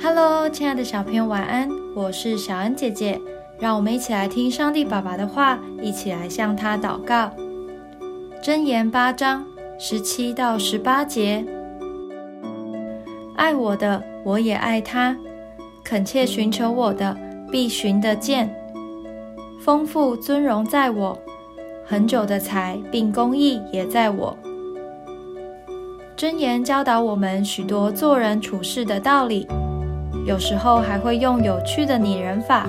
Hello，亲爱的小朋友，晚安！我是小恩姐姐，让我们一起来听上帝爸爸的话，一起来向他祷告。箴言八章十七到十八节：爱我的，我也爱他；恳切寻求我的，必寻得见。丰富尊荣在我，恒久的财并公义也在我。箴言教导我们许多做人处事的道理。有时候还会用有趣的拟人法，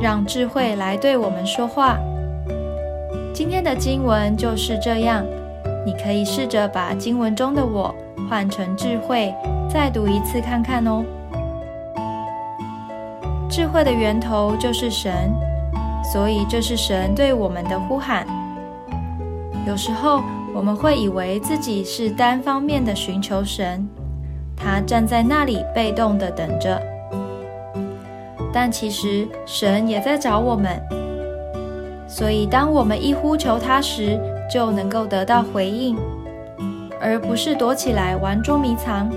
让智慧来对我们说话。今天的经文就是这样，你可以试着把经文中的我换成智慧，再读一次看看哦。智慧的源头就是神，所以这是神对我们的呼喊。有时候我们会以为自己是单方面的寻求神。他站在那里，被动的等着。但其实神也在找我们，所以当我们一呼求他时，就能够得到回应，而不是躲起来玩捉迷藏。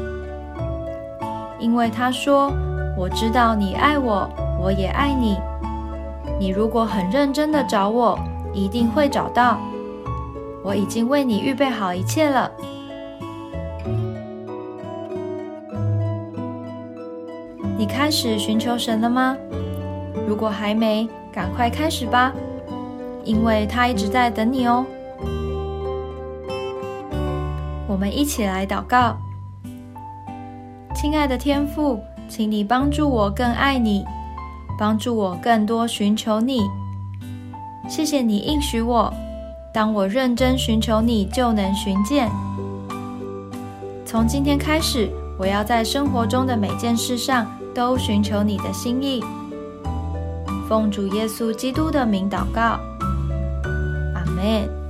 因为他说：“我知道你爱我，我也爱你。你如果很认真的找我，一定会找到。我已经为你预备好一切了。”你开始寻求神了吗？如果还没，赶快开始吧，因为他一直在等你哦。我们一起来祷告，亲爱的天父，请你帮助我更爱你，帮助我更多寻求你。谢谢你应许我，当我认真寻求你，就能寻见。从今天开始，我要在生活中的每件事上。都寻求你的心意，奉主耶稣基督的名祷告，阿门。